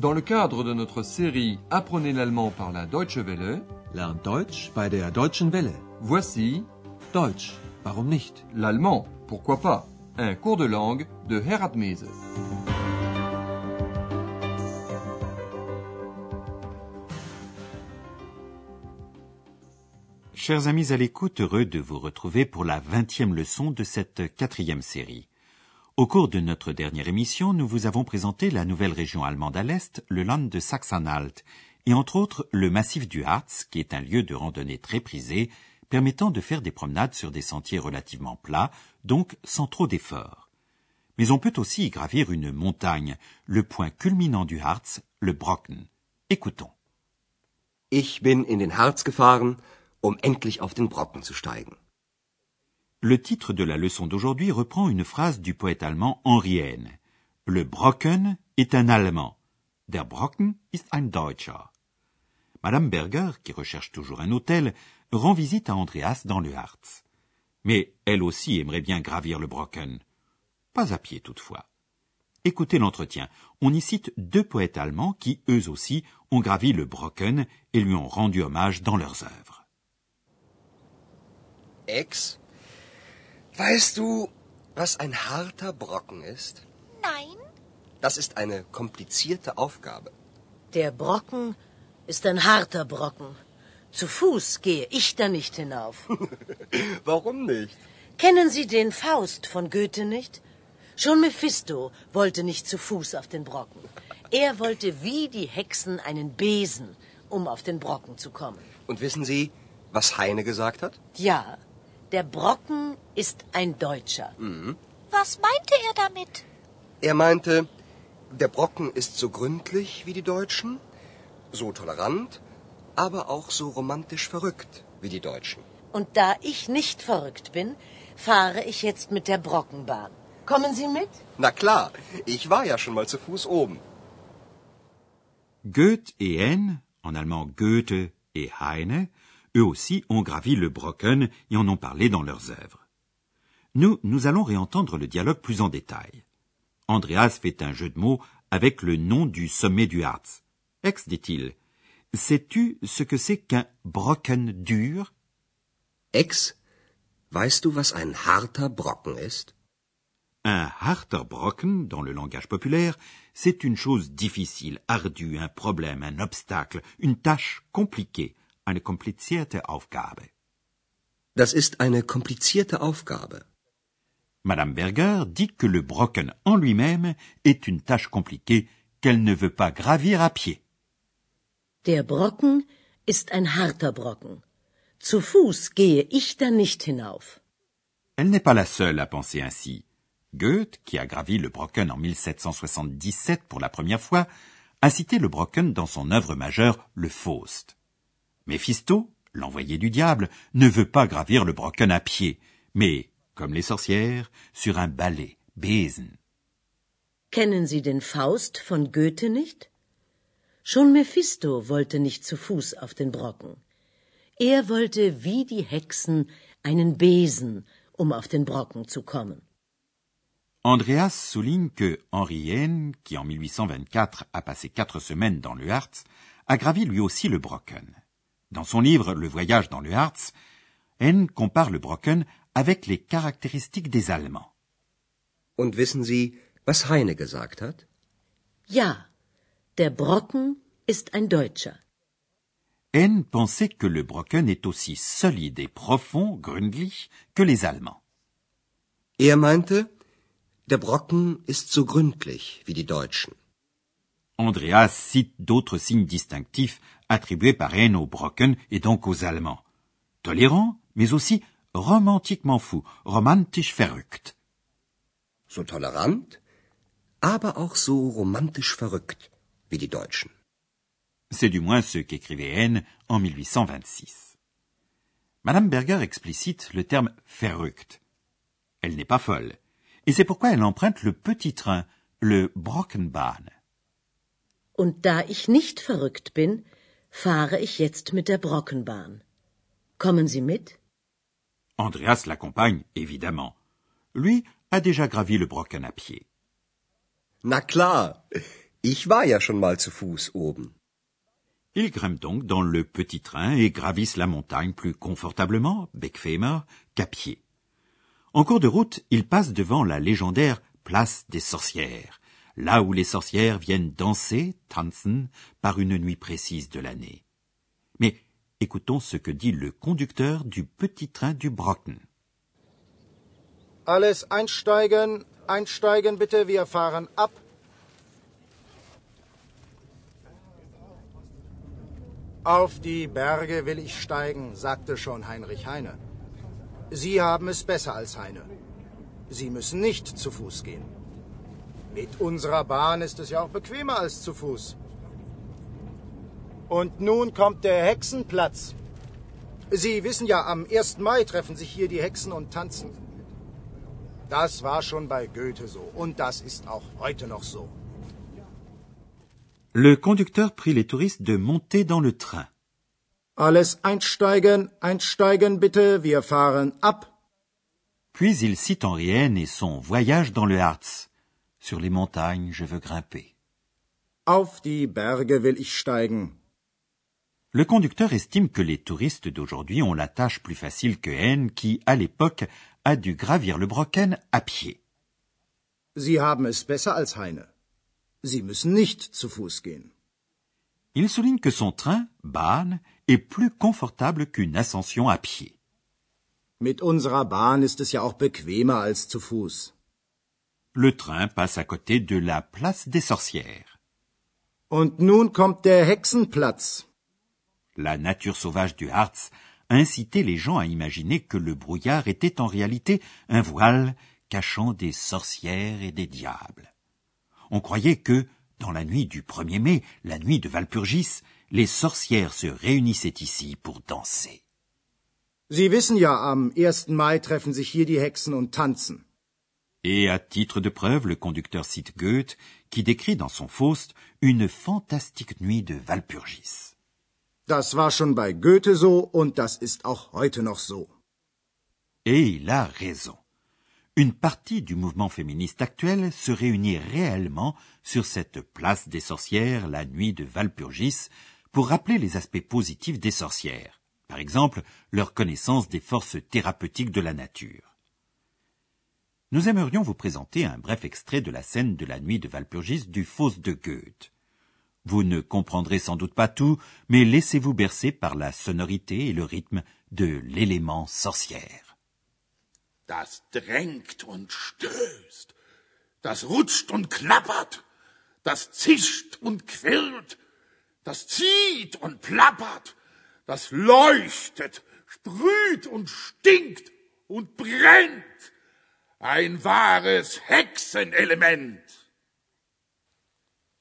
Dans le cadre de notre série Apprenez l'allemand par la Deutsche Welle, Lernt Deutsch bei der Deutschen Welle. voici Deutsch, warum nicht? l'allemand, pourquoi pas, un cours de langue de Herat Mese. Chers amis à l'écoute, heureux de vous retrouver pour la vingtième leçon de cette quatrième série. Au cours de notre dernière émission, nous vous avons présenté la nouvelle région allemande à l'est, le Land de Saxe-Anhalt, et entre autres le massif du Harz, qui est un lieu de randonnée très prisé, permettant de faire des promenades sur des sentiers relativement plats, donc sans trop d'efforts. Mais on peut aussi y gravir une montagne, le point culminant du Harz, le Brocken. Écoutons. Ich bin in den Harz gefahren, um endlich auf den Brocken zu steigen. Le titre de la leçon d'aujourd'hui reprend une phrase du poète allemand Henri Heine. Le Brocken est un Allemand. Der Brocken ist ein Deutscher. Madame Berger, qui recherche toujours un hôtel, rend visite à Andreas dans le Harz. Mais elle aussi aimerait bien gravir le Brocken. Pas à pied toutefois. Écoutez l'entretien. On y cite deux poètes allemands qui, eux aussi, ont gravi le Brocken et lui ont rendu hommage dans leurs œuvres. Weißt du, was ein harter Brocken ist? Nein, Das ist eine komplizierte Aufgabe. Der Brocken ist ein harter Brocken. Zu Fuß gehe ich da nicht hinauf. Warum nicht? Kennen Sie den Faust von Goethe nicht? Schon Mephisto wollte nicht zu Fuß auf den Brocken. Er wollte wie die Hexen einen Besen, um auf den Brocken zu kommen. Und wissen Sie, was Heine gesagt hat? Ja, der Brocken ist ein Deutscher. was meinte er damit? Er meinte, der Brocken ist so gründlich wie die Deutschen, so tolerant, aber auch so romantisch verrückt wie die Deutschen. Und da ich nicht verrückt bin, fahre ich jetzt mit der Brockenbahn. Kommen Sie mit? Na klar, ich war ja schon mal zu Fuß oben. Goethe et Heine, en allemand Goethe et Heine, eux aussi ont gravi le Brocken et en ont parlé dans leurs œuvres. Nous, nous allons réentendre le dialogue plus en détail. Andreas fait un jeu de mots avec le nom du sommet du Harz. Ex, dit-il, sais-tu ce que c'est qu'un Brocken dur? Ex, weißt du, was ein harter Brocken ist? Un harter Brocken, dans le langage populaire, c'est une chose difficile, ardue, un problème, un obstacle, une tâche compliquée, eine komplizierte Aufgabe. Das ist eine komplizierte Aufgabe. Madame Berger dit que le Brocken en lui-même est une tâche compliquée qu'elle ne veut pas gravir à pied. Der Brocken ist ein harter Brocken. Zu Fuß gehe ich da nicht hinauf. Elle n'est pas la seule à penser ainsi. Goethe, qui a gravi le Brocken en 1777 pour la première fois, a cité le Brocken dans son œuvre majeure, le Faust. Méphisto, l'envoyé du diable, ne veut pas gravir le Brocken à pied, mais, comme les sorcières, sur un balai, Besen. Kennen Sie den Faust von Goethe nicht? Schon Mephisto wollte nicht zu Fuß auf den Brocken. Er wollte wie die Hexen einen Besen, um auf den Brocken zu kommen. Andreas souligne que Henri Heine, qui en 1824 a passé quatre semaines dans le Harz, a gravi lui aussi le Brocken. Dans son livre Le voyage dans le Harz, Heine compare le Brocken avec les caractéristiques des Allemands. Und wissen Sie, was Heine gesagt hat? Ja, der Brocken ist ein Deutscher. Heine pensait que le Brocken est aussi solide et profond, gründlich, que les Allemands. Er meinte, der Brocken ist so gründlich wie die Deutschen. Andreas cite d'autres signes distinctifs attribués par Heine au Brocken et donc aux Allemands. Tolérant, mais aussi romantiquement fou, romantisch verrückt. So tolerant, aber auch so romantisch verrückt wie die Deutschen. C'est du moins ce qu'écrivait Heine en 1826. Madame Berger explicite le terme verrückt. Elle n'est pas folle. Et c'est pourquoi elle emprunte le petit train, le Brockenbahn. Und da ich nicht verrückt bin, fahre ich jetzt mit der Brockenbahn. Kommen Sie mit? Andreas l'accompagne, évidemment. Lui a déjà gravi le Brocken à pied. Na klar, Ich war ja schon mal zu Fuß oben. Ils grimpent donc dans le petit train et gravissent la montagne plus confortablement, bequemer, qu'à pied. En cours de route, ils passent devant la légendaire place des sorcières, là où les sorcières viennent danser, tanzen, par une nuit précise de l'année. Mais écoutons ce que dit le conducteur du petit train du Brocken. Alles einsteigen, einsteigen bitte, wir fahren ab. Auf die Berge will ich steigen, sagte schon Heinrich Heine. Sie haben es besser als Heine. Sie müssen nicht zu Fuß gehen. Mit unserer Bahn ist es ja auch bequemer als zu Fuß. Und nun kommt der Hexenplatz. Sie wissen ja, am 1. Mai treffen sich hier die Hexen und tanzen. Das war schon bei Goethe so und das ist auch heute noch so. Le conducteur prie les touristes de monter dans le train. Alles einsteigen, einsteigen bitte, wir fahren ab. Puis il cite Henrienne et son voyage dans le Harz. Sur les montagnes, je veux grimper. Auf die Berge will ich steigen. Le conducteur estime que les touristes d'aujourd'hui ont la tâche plus facile que N qui, à l'époque, a dû gravir le Brocken à pied. Sie haben es besser als Heine. Sie müssen nicht zu Fuß gehen. Il souligne que son train, Bahn, est plus confortable qu'une ascension à pied. Mit unserer Bahn ist es ja auch bequemer als zu Fuß. Le train passe à côté de la place des sorcières. Und nun kommt der Hexenplatz. La nature sauvage du Harz incitait les gens à imaginer que le brouillard était en réalité un voile cachant des sorcières et des diables. On croyait que, dans la nuit du 1er mai, la nuit de Walpurgis, les sorcières se réunissaient ici pour danser. Sie wissen ja, am 1. Mai treffen sich hier die Hexen und tanzen. Et à titre de preuve, le conducteur cite Goethe, qui décrit dans son Faust une fantastique nuit de Walpurgis. Das war schon bei Goethe so und das ist auch heute noch so. Et il a raison. Une partie du mouvement féministe actuel se réunit réellement sur cette place des sorcières la nuit de Walpurgis pour rappeler les aspects positifs des sorcières, par exemple leur connaissance des forces thérapeutiques de la nature. Nous aimerions vous présenter un bref extrait de la scène de la nuit de Walpurgis du Faust de Goethe. Vous ne comprendrez sans doute pas tout, mais laissez-vous bercer par la sonorité et le rythme de l'élément sorcière. Das drängt und stößt, das rutscht und klappert, das zischt und das zieht und plappert, das leuchtet, sprüht und stinkt und brennt. Ein wahres Hexenelement.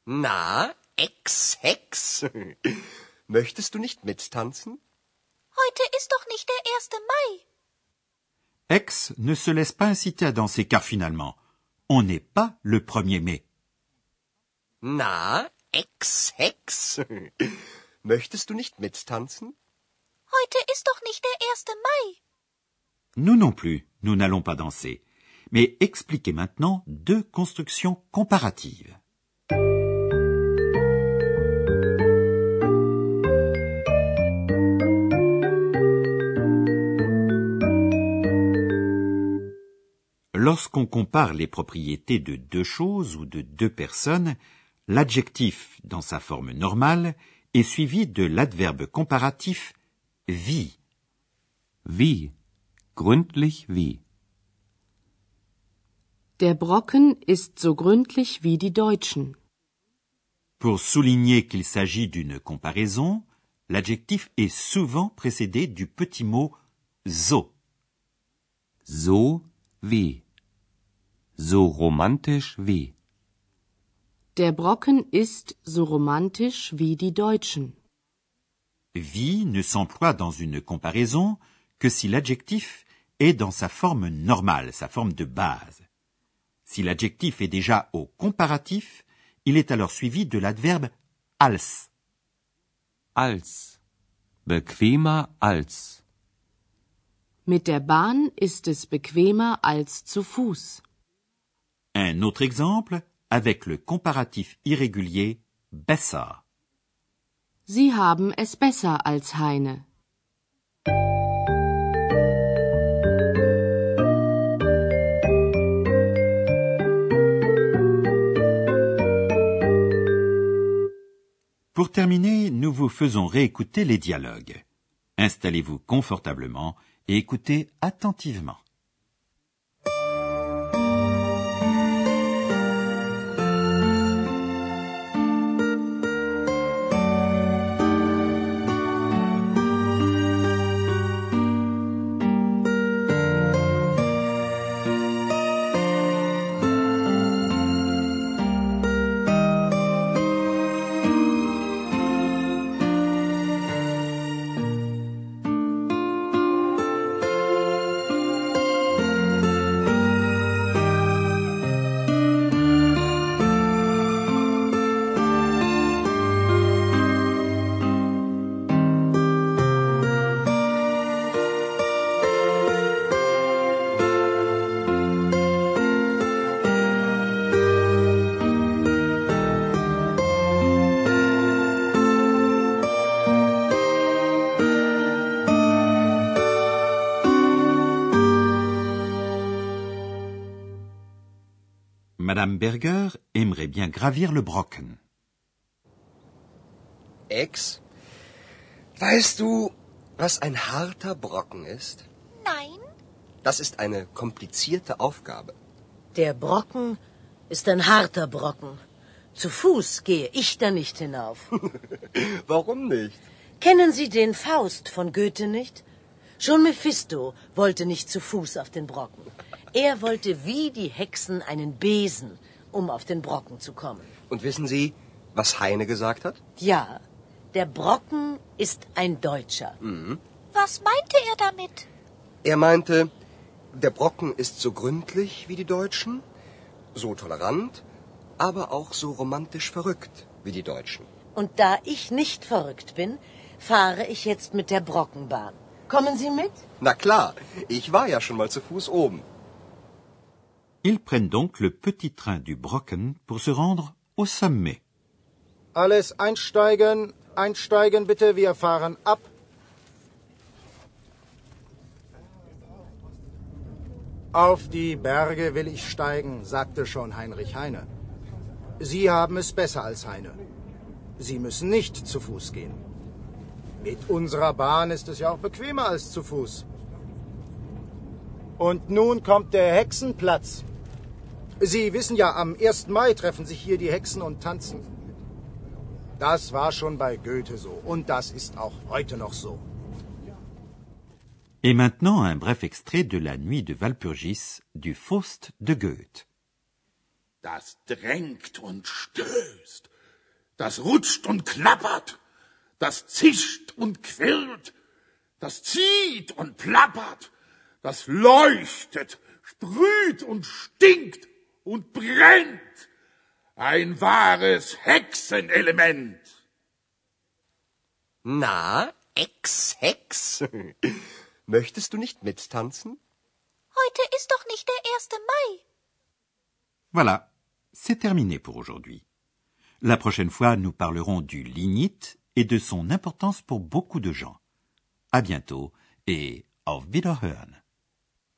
Na, Ex-Hex. Möchtest du nicht mittanzen? Heute ist doch nicht der 1. Mai. Ex ne se laisse pas inciter à danser car finalement, on n'est pas le 1er mai. Na, Ex-Hex. Möchtest du nicht mittanzen? Heute ist doch nicht der 1. Mai. Nous non plus, nous n'allons pas danser. Mais expliquez maintenant deux constructions comparatives. Lorsqu'on compare les propriétés de deux choses ou de deux personnes, l'adjectif dans sa forme normale est suivi de l'adverbe comparatif wie. Wie? Gründlich wie? Der Brocken ist so gründlich wie die Deutschen. Pour souligner qu'il s'agit d'une comparaison, l'adjectif est souvent précédé du petit mot so. So wie? So romantisch wie? Der Brocken ist so romantisch wie die Deutschen. Wie ne s'emploie dans une comparaison que si l'adjectif est dans sa forme normale, sa forme de base. Si l'adjectif est déjà au comparatif, il est alors suivi de l'adverbe als. Als. Bequemer als. Mit der Bahn ist es bequemer als zu Fuß. Un autre exemple, avec le comparatif irrégulier besser. Sie haben es besser als Heine. Pour terminer, nous vous faisons réécouter les dialogues. Installez-vous confortablement et écoutez attentivement. Madame Berger aimerait bien gravir le Brocken. Ex, weißt du, was ein harter Brocken ist? Nein, Das ist eine komplizierte Aufgabe. Der Brocken ist ein harter Brocken. Zu Fuß gehe ich da nicht hinauf. Warum nicht? Kennen Sie den Faust von Goethe nicht? Schon Mephisto wollte nicht zu Fuß auf den Brocken. Er wollte wie die Hexen einen Besen, um auf den Brocken zu kommen. Und wissen Sie, was Heine gesagt hat? Ja, der Brocken ist ein Deutscher. was meinte er damit? Er meinte, der Brocken ist so gründlich wie die Deutschen, so tolerant, aber auch so romantisch verrückt wie die Deutschen. Und da ich nicht verrückt bin, fahre ich jetzt mit der Brockenbahn. Kommen Sie mit? Na klar, ich war ja schon mal zu Fuß oben. Ils prennent donc le petit train du Brocken pour se rendre au sommet. Alles einsteigen, einsteigen bitte, wir fahren ab. Auf die Berge will ich steigen, sagte schon Heinrich Heine. Sie haben es besser als Heine. Sie müssen nicht zu Fuß gehen. Mit unserer Bahn ist es ja auch bequemer als zu Fuß. Und nun kommt der Hexenplatz. Sie wissen ja, am 1. Mai treffen sich hier die Hexen und tanzen. Das war schon bei Goethe so und das ist auch heute noch so. Et maintenant un bref extrait de la nuit de Walpurgis du Faust de Goethe. Das drängt und stößt. Das rutscht und klappert. Das zischt und quirlt. Das zieht und plappert. Das leuchtet, sprüht und stinkt und brennt. Ein wahres Hexenelement. Na, Ex-Hex? Möchtest du nicht mittanzen? Heute ist doch nicht der 1. Mai. Voilà, c'est terminé pour aujourd'hui. La prochaine fois, nous parlerons du lignite et de son importance pour beaucoup de gens. À bientôt et auf Wiederhören.